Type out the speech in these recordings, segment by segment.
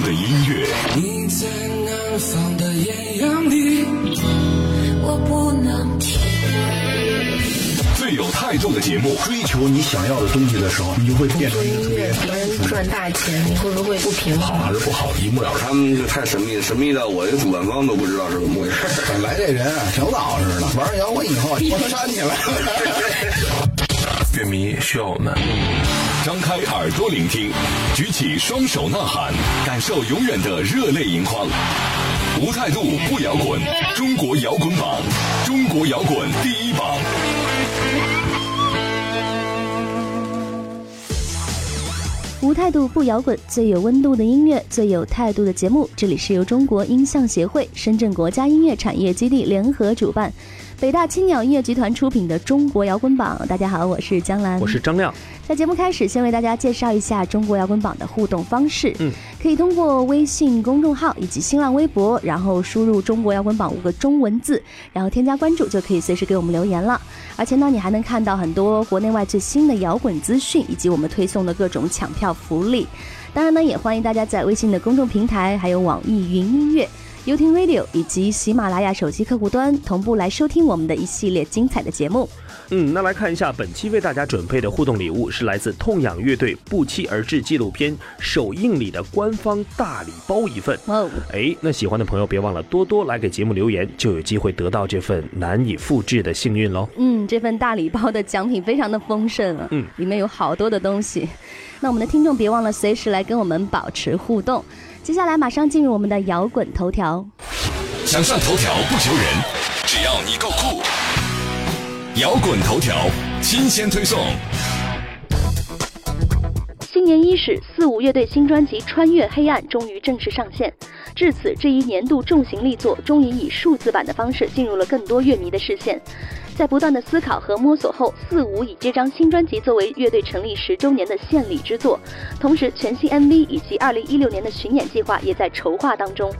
度的音乐。你在南方的艳阳里，我不能停。最有态度的节目，追求你想要的东西的时候，你就会变成一个特别。别人赚大钱，你会不会不平衡好还是不好，一目了然。他们就太神秘，神秘的我这主办方都不知道是怎么回事。本来这人啊，挺老实的，玩摇滚以后我煽起来了。乐迷需要我们。张开耳朵聆听，举起双手呐喊，感受永远的热泪盈眶。无态度不摇滚，中国摇滚榜，中国摇滚第一榜。无态度不摇滚，最有温度的音乐，最有态度的节目。这里是由中国音像协会、深圳国家音乐产业基地联合主办。北大青鸟音乐集团出品的《中国摇滚榜》，大家好，我是江兰，我是张亮。在节目开始，先为大家介绍一下《中国摇滚榜》的互动方式。嗯，可以通过微信公众号以及新浪微博，然后输入“中国摇滚榜”五个中文字，然后添加关注，就可以随时给我们留言了。而且呢，你还能看到很多国内外最新的摇滚资讯，以及我们推送的各种抢票福利。当然呢，也欢迎大家在微信的公众平台，还有网易云音乐。优听 Radio 以及喜马拉雅手机客户端同步来收听我们的一系列精彩的节目。嗯，那来看一下本期为大家准备的互动礼物，是来自痛仰乐队不期而至纪录片首映礼的官方大礼包一份。哦，哎，那喜欢的朋友别忘了多多来给节目留言，就有机会得到这份难以复制的幸运喽。嗯，这份大礼包的奖品非常的丰盛啊，嗯，里面有好多的东西。那我们的听众别忘了随时来跟我们保持互动。接下来马上进入我们的摇滚头条。想上头条不求人，只要你够酷。摇滚头条新鲜推送。新年伊始，四五乐队新专辑《穿越黑暗》终于正式上线。至此，这一年度重型力作终于以数字版的方式进入了更多乐迷的视线。在不断的思考和摸索后，四五以这张新专辑作为乐队成立十周年的献礼之作，同时全新 MV 以及二零一六年的巡演计划也在筹划当中。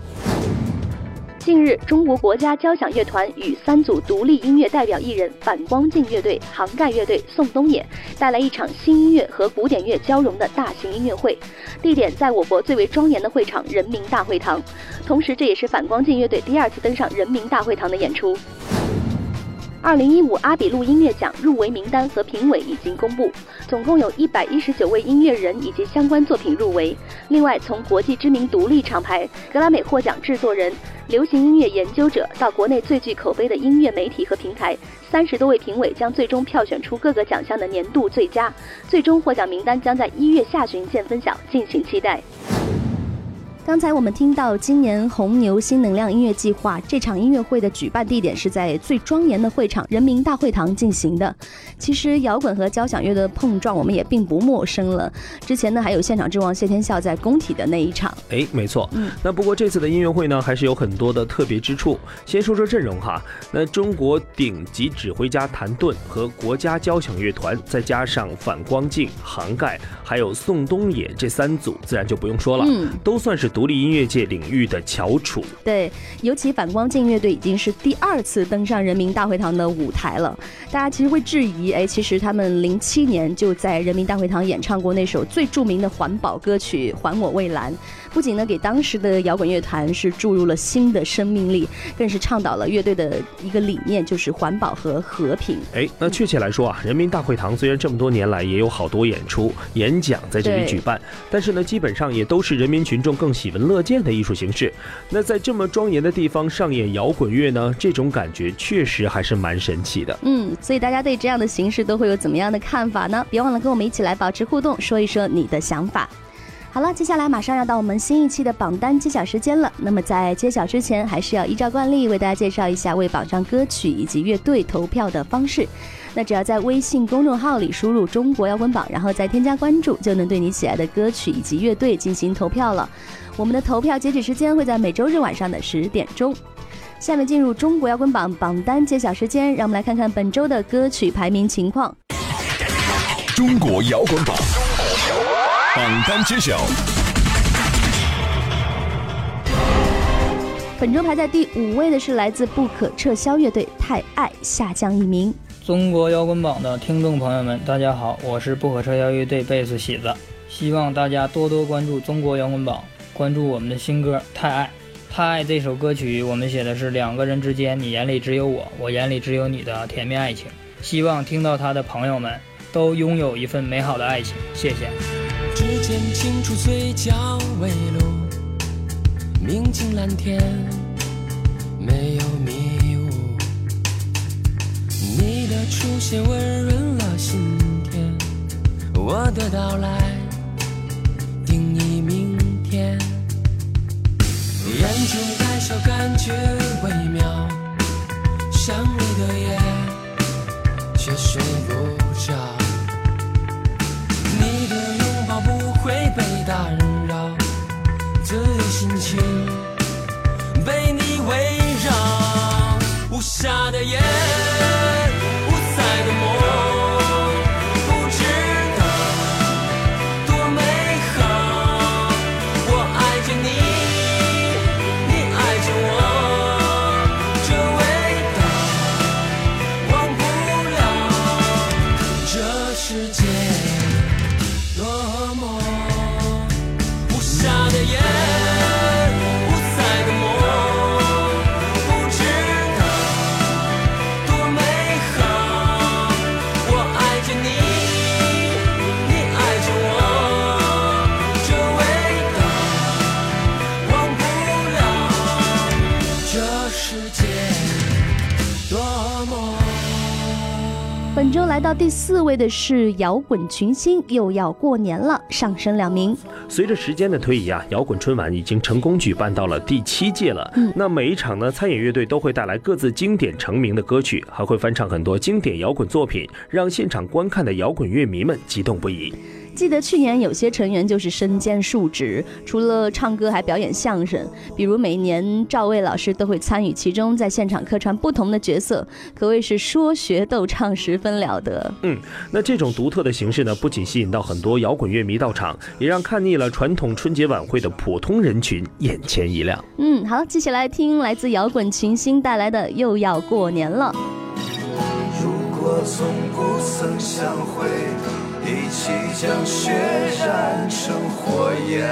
近日，中国国家交响乐团与三组独立音乐代表艺人反光镜乐队、杭盖乐队、宋冬野带来一场新音乐和古典乐交融的大型音乐会，地点在我国最为庄严的会场人民大会堂。同时，这也是反光镜乐队第二次登上人民大会堂的演出。二零一五阿比路音乐奖入围名单和评委已经公布，总共有一百一十九位音乐人以及相关作品入围。另外，从国际知名独立厂牌格莱美获奖制作人、流行音乐研究者到国内最具口碑的音乐媒体和平台，三十多位评委将最终票选出各个奖项的年度最佳。最终获奖名单将在一月下旬见分晓，敬请期待。刚才我们听到，今年红牛新能量音乐计划这场音乐会的举办地点是在最庄严的会场人民大会堂进行的。其实摇滚和交响乐的碰撞，我们也并不陌生了。之前呢，还有现场之王谢天笑在工体的那一场。哎，没错。嗯，那不过这次的音乐会呢，还是有很多的特别之处。先说说阵容哈，那中国顶级指挥家谭盾和国家交响乐团，再加上反光镜、杭盖，还有宋冬野这三组，自然就不用说了，嗯，都算是独立音乐界领域的翘楚。对，尤其反光镜乐队已经是第二次登上人民大会堂的舞台了。大家其实会质疑，哎，其实他们零七年就在人民大会堂演唱过那首最著名的环保歌曲《还我蔚蓝》，不仅呢给当时的摇滚乐团是注入了新的生命力，更是倡导了乐队的一个理念，就是环保和和平。哎，那确切来说啊，人民大会堂虽然这么多年来也有好多演出、演讲在这里举办，但是呢，基本上也都是人民群众更喜闻乐见的艺术形式。那在这么庄严的地方上演摇滚乐呢，这种感觉确实还是蛮神奇的。嗯，所以大家对这样的形式都会有怎么样的看法呢？别忘了跟我们一起来保持互动，说一说你的想法。好了，接下来马上要到我们新一期的榜单揭晓时间了。那么在揭晓之前，还是要依照惯例为大家介绍一下为榜上歌曲以及乐队投票的方式。那只要在微信公众号里输入“中国摇滚榜”，然后再添加关注，就能对你喜爱的歌曲以及乐队进行投票了。我们的投票截止时间会在每周日晚上的十点钟。下面进入中国摇滚榜榜单揭晓时间，让我们来看看本周的歌曲排名情况。中国摇滚榜榜单揭晓。本周排在第五位的是来自不可撤销乐队《太爱》，下降一名。中国摇滚榜的听众朋友们，大家好，我是不可撤销乐队贝斯喜子，希望大家多多关注中国摇滚榜，关注我们的新歌《太爱》。《太爱》这首歌曲，我们写的是两个人之间，你眼里只有我，我眼里只有你的甜蜜爱情。希望听到它的朋友们都拥有一份美好的爱情。谢谢。指尖轻触嘴角微露，明镜蓝天，没有迷雾。你的出现温润了心田，我的到来到第四位的是摇滚群星，又要过年了，上升两名。随着时间的推移啊，摇滚春晚已经成功举办到了第七届了。嗯那每一场呢，参演乐队都会带来各自经典成名的歌曲，还会翻唱很多经典摇滚作品，让现场观看的摇滚乐迷们激动不已。记得去年有些成员就是身兼数职，除了唱歌还表演相声，比如每年赵薇老师都会参与其中，在现场客串不同的角色，可谓是说学逗唱十分了得。嗯，那这种独特的形式呢，不仅吸引到很多摇滚乐迷到场，也让看腻了传统春节晚会的普通人群眼前一亮。嗯，好，接下来听来自摇滚群星带来的《又要过年了》。如果从不曾相会，一起将血染成火焰。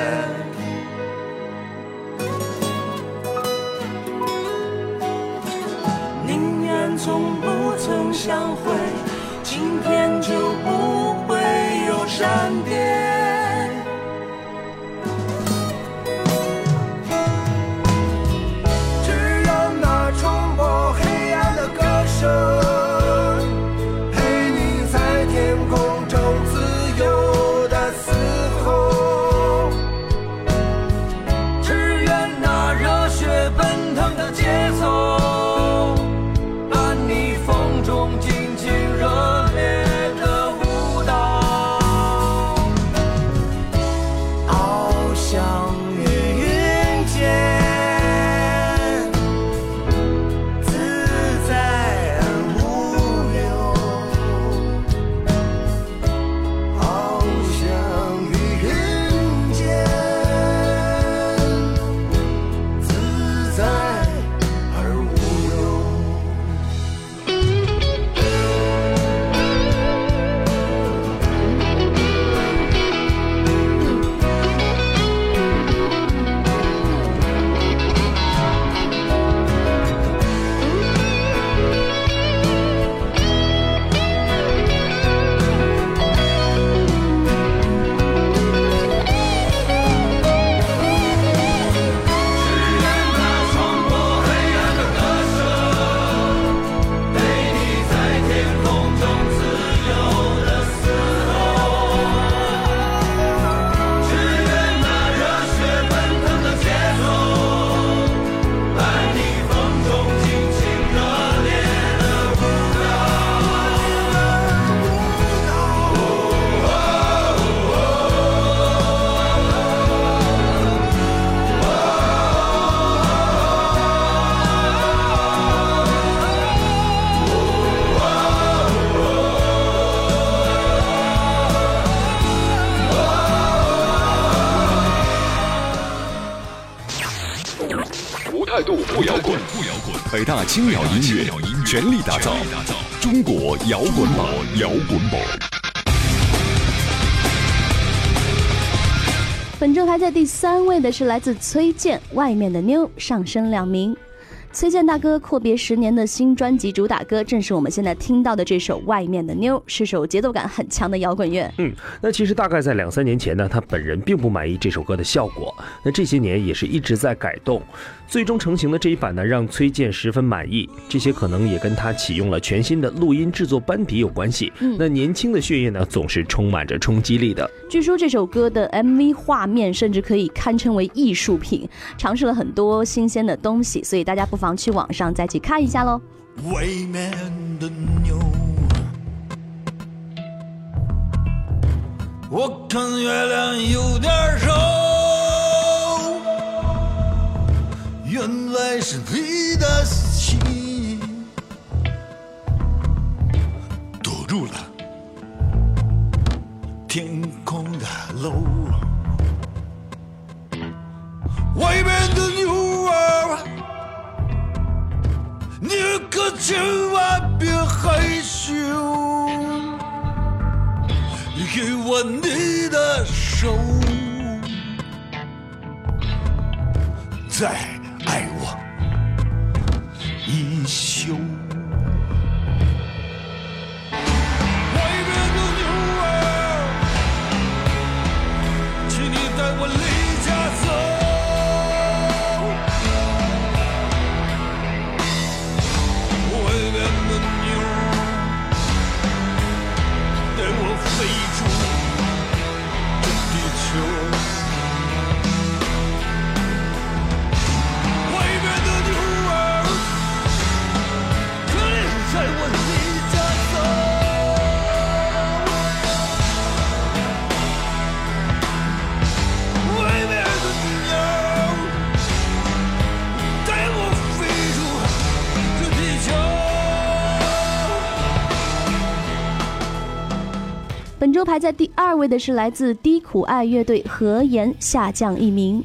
宁愿从不曾相会，今天就不会大青鸟音乐全力打造中国摇滚榜，摇滚榜。本周排在第三位的是来自崔健，《外面的妞》上升两名。崔健大哥阔别十年的新专辑主打歌，正是我们现在听到的这首《外面的妞》，是首节奏感很强的摇滚乐。嗯，那其实大概在两三年前呢，他本人并不满意这首歌的效果，那这些年也是一直在改动。最终成型的这一版呢，让崔健十分满意。这些可能也跟他启用了全新的录音制作班底有关系。嗯，那年轻的血液呢，总是充满着冲击力的。据说这首歌的 MV 画面甚至可以堪称为艺术品，尝试了很多新鲜的东西，所以大家不妨去网上再去看一下喽。外面的妞，我看月亮有点瘦。原来是你的心堵住了天空的路，千万别害羞，给我你的手，再。爱我一宿。排在第二位的是来自低苦爱乐队何言下降一名。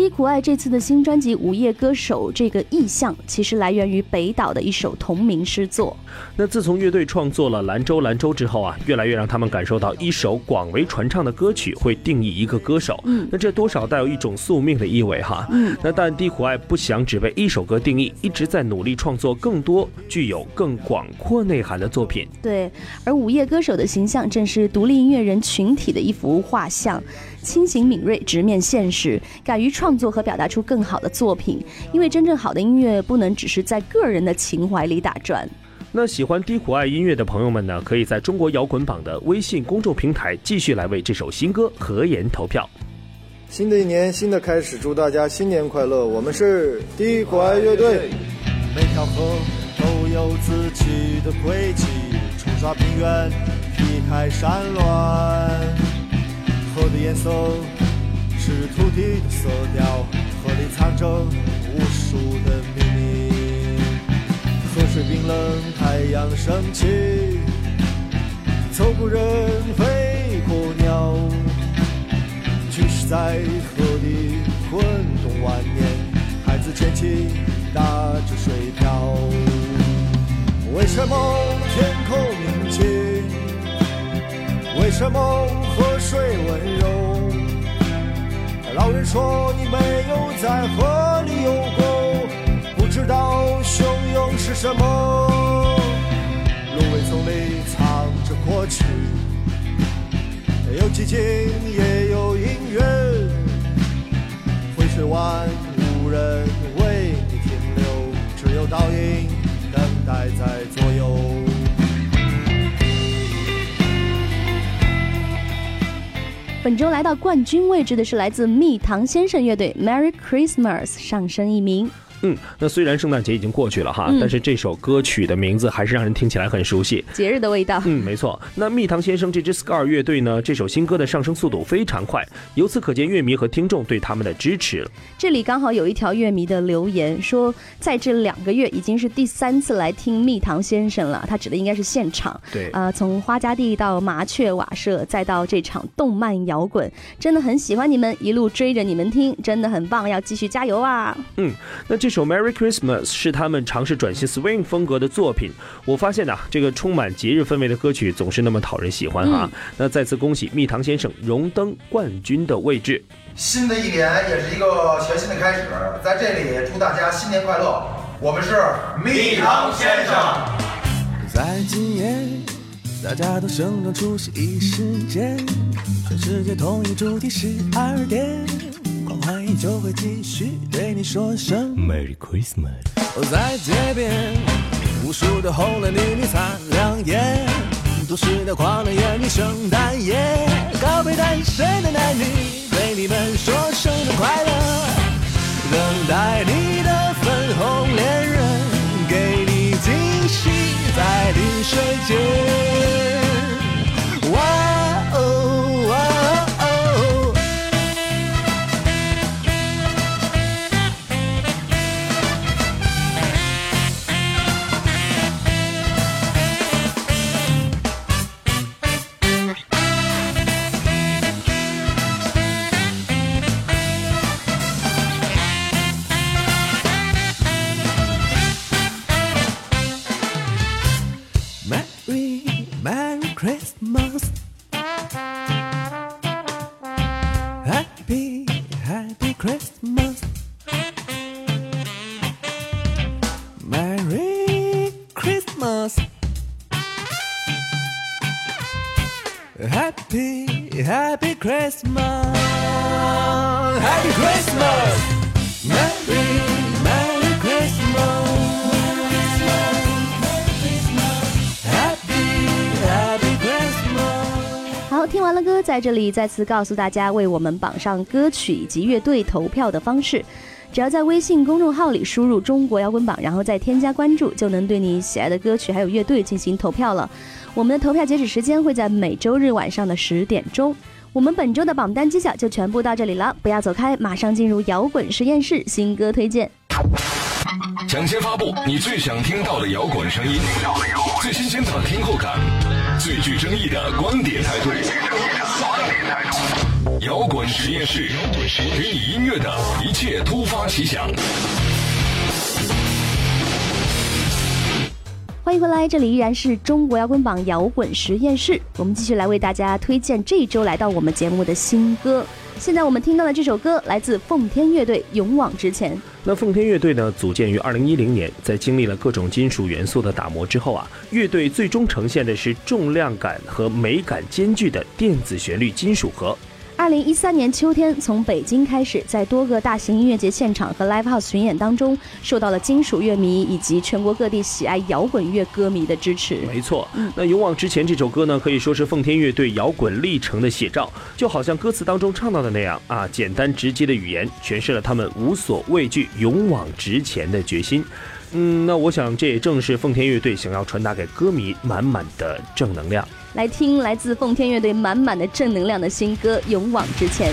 低苦爱这次的新专辑《午夜歌手》这个意象，其实来源于北岛的一首同名诗作。那自从乐队创作了《兰州兰州》之后啊，越来越让他们感受到一首广为传唱的歌曲会定义一个歌手。嗯，那这多少带有一种宿命的意味哈。嗯，那但低苦爱不想只被一首歌定义，一直在努力创作更多具有更广阔内涵的作品。对，而午夜歌手的形象正是独立音乐人群体的一幅画像。清醒敏锐，直面现实，敢于创作和表达出更好的作品。因为真正好的音乐不能只是在个人的情怀里打转。那喜欢低苦爱音乐的朋友们呢，可以在中国摇滚榜的微信公众平台继续来为这首新歌《合言》投票。新的一年，新的开始，祝大家新年快乐！我们是低苦爱乐队。每条河都有自己的轨迹，冲刷平原，劈开山峦。河的颜色是土地的色调，河里藏着无数的秘密。河水冰冷，太阳升起，走过人，飞过鸟，巨石在河里滚动万年，孩子捡起，打着水漂。为什么天空宁静？为什么河水温柔？老人说你没有在河里游过，不知道汹涌是什么。芦苇丛里藏着过去，有寂静也有音乐。回水湾无人为你停留，只有倒影等待在本周来到冠军位置的是来自蜜糖先生乐队《Merry Christmas》上升一名。嗯，那虽然圣诞节已经过去了哈，嗯但是这首歌曲的名字还是让人听起来很熟悉。节日的味道。嗯，没错。那蜜糖先生这支 Scar 乐队呢，这首新歌的上升速度非常快，由此可见乐迷和听众对他们的支持。这里刚好有一条乐迷的留言说，在这两个月已经是第三次来听蜜糖先生了，他指的应该是现场。对呃，从花家地到麻雀瓦舍，再到这场动漫摇滚，真的很喜欢你们，一路追着你们听，真的很棒，要继续加油啊！嗯，那这首《Merry Christmas》是他们尝试转型 swing 风格的作品。我发现呐、这个充满节日氛围的歌曲总是那么讨人喜欢哈、嗯那再次恭喜蜜糖先生荣登冠军的位置。新的一年也是一个全新的开始，在这里祝大家新年快乐。我们是蜜糖先生。在今夜，大家都盛装出席一时间，全世界统一主题十二点，狂欢依旧会继续，对你说声 Merry Christmas。我，在街边，无数的红男绿女擦亮眼，都市的狂人眼里圣诞夜，告别单身的男女，对你们说生日快乐，Happy Christmas Happy Christmas Merry Merry Christmas Happy Happy Christmas 好，听完了歌，在这里再次告诉大家为我们榜上歌曲以及乐队投票的方式。只要在微信公众号里输入“中国摇滚榜”，然后再添加关注，就能对你喜爱的歌曲还有乐队进行投票了。我们的投票截止时间会在每周日晚上的十点钟。我们本周的榜单揭晓就全部到这里了，不要走开，马上进入摇滚实验室新歌推荐。抢先发布你最想听到的摇滚声音，最新鲜的听后感，最具争议的观点态度。摇滚实验室，给你音乐的一切突发奇想。欢迎回来，这里依然是中国摇滚榜摇滚实验室，我们继续来为大家推荐这一周来到我们节目的新歌。现在我们听到的这首歌来自奉天乐队《勇往直前》。那奉天乐队呢，组建于二零一零年，在经历了各种金属元素的打磨之后啊，乐队最终呈现的是重量感和美感兼具的电子旋律金属核。二零一三年秋天，从北京开始，在多个大型音乐节现场和 live house 巡演当中，受到了金属乐迷以及全国各地喜爱摇滚乐歌迷的支持。没错，那《勇往直前》这首歌呢，可以说是奉天乐队摇滚历程的写照，就好像歌词当中唱到的那样啊，简单直接的语言诠释了他们无所畏惧、勇往直前的决心。嗯，那我想这也正是奉天乐队想要传达给歌迷满满的正能量。来听来自奉天乐队满满的正能量的新歌《勇往直前》。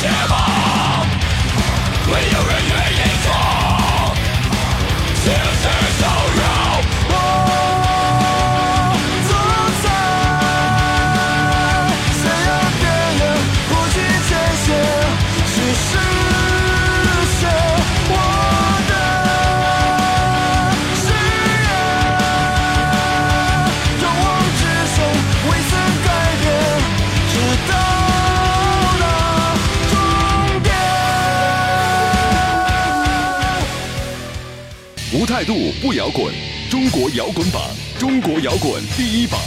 Cause 态度不摇滚，中国摇滚榜，中国摇滚第一榜。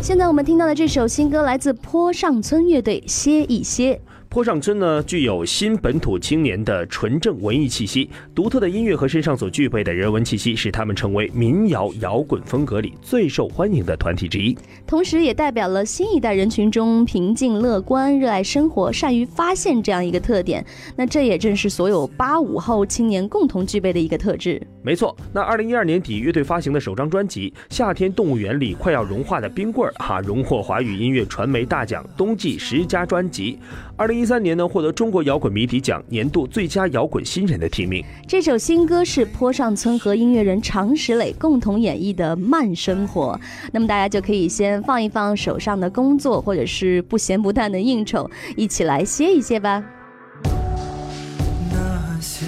现在我们听到的这首新歌来自坡上村乐队，歇一歇。坡上村呢，具有新本土青年的纯正文艺气息，独特的音乐和身上所具备的人文气息，使他们成为民谣摇滚风格里最受欢迎的团体之一。同时，也代表了新一代人群中平静乐观、热爱生活、善于发现这样一个特点。那这也正是所有八五后青年共同具备的一个特质。没错，那二零一二年底，乐队发行的首张专辑《夏天动物园》里快要融化的冰棍儿，哈，荣获华语音乐传媒大奖冬季十佳专辑。二零一三年呢，获得中国摇滚谜题奖年度最佳摇滚新人的提名。这首新歌是坡上村和音乐人常石磊共同演绎的《慢生活》。那么大家就可以先放一放手上的工作，或者是不咸不淡的应酬，一起来歇一歇吧。那些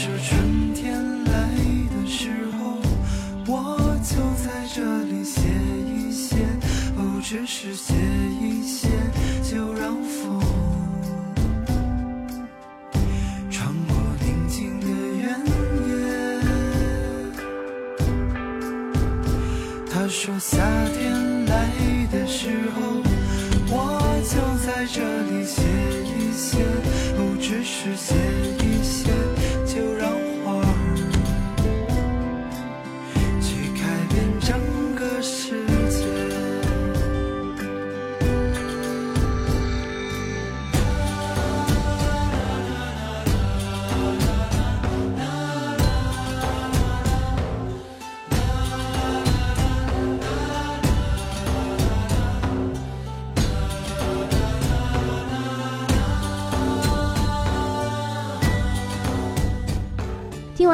是春天来的时候，我就在这里歇一歇。哦，只是歇一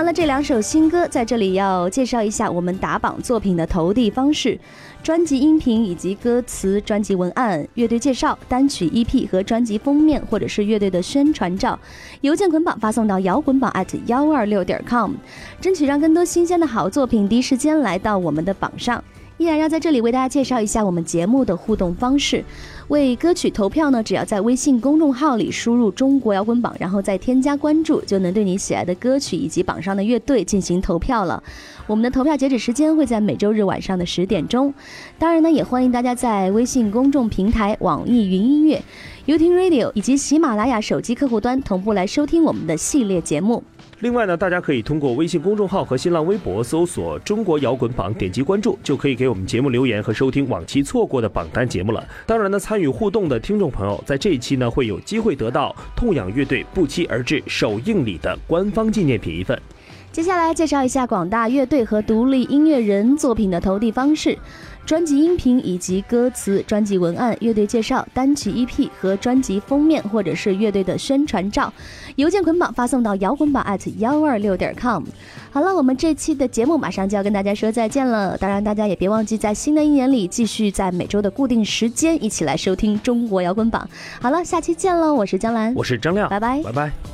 完了这两首新歌，在这里要介绍一下我们打榜作品的投递方式：专辑音频以及歌词、专辑文案、乐队介绍、单曲 EP 和专辑封面，或者是乐队的宣传照，邮件捆绑发送到摇滚榜 at 幺二六点 com，争取让更多新鲜的好作品第一时间来到我们的榜上。依然要在这里为大家介绍一下我们节目的互动方式。为歌曲投票呢，只要在微信公众号里输入“中国摇滚榜”，然后再添加关注，就能对你喜爱的歌曲以及榜上的乐队进行投票了。我们的投票截止时间会在每周日晚上的十点钟。当然呢，也欢迎大家在微信公众平台、网易云音乐、优听 Radio 以及喜马拉雅手机客户端同步来收听我们的系列节目。另外呢，大家可以通过微信公众号和新浪微博搜索“中国摇滚榜”，点击关注，就可以给我们节目留言和收听往期错过的榜单节目了。当然呢，参与互动的听众朋友，在这一期呢，会有机会得到痛仰乐队不期而至首映礼的官方纪念品一份。接下来介绍一下广大乐队和独立音乐人作品的投递方式。专辑音频以及歌词、专辑文案、乐队介绍、单曲 EP 和专辑封面，或者是乐队的宣传照，邮件捆绑发送到摇滚榜 at 幺二六点 com。好了，我们这期的节目马上就要跟大家说再见了。当然，大家也别忘记在新的一年里继续在每周的固定时间一起来收听中国摇滚榜。好了，下期见喽！我是江兰，我是张亮，拜拜，拜拜。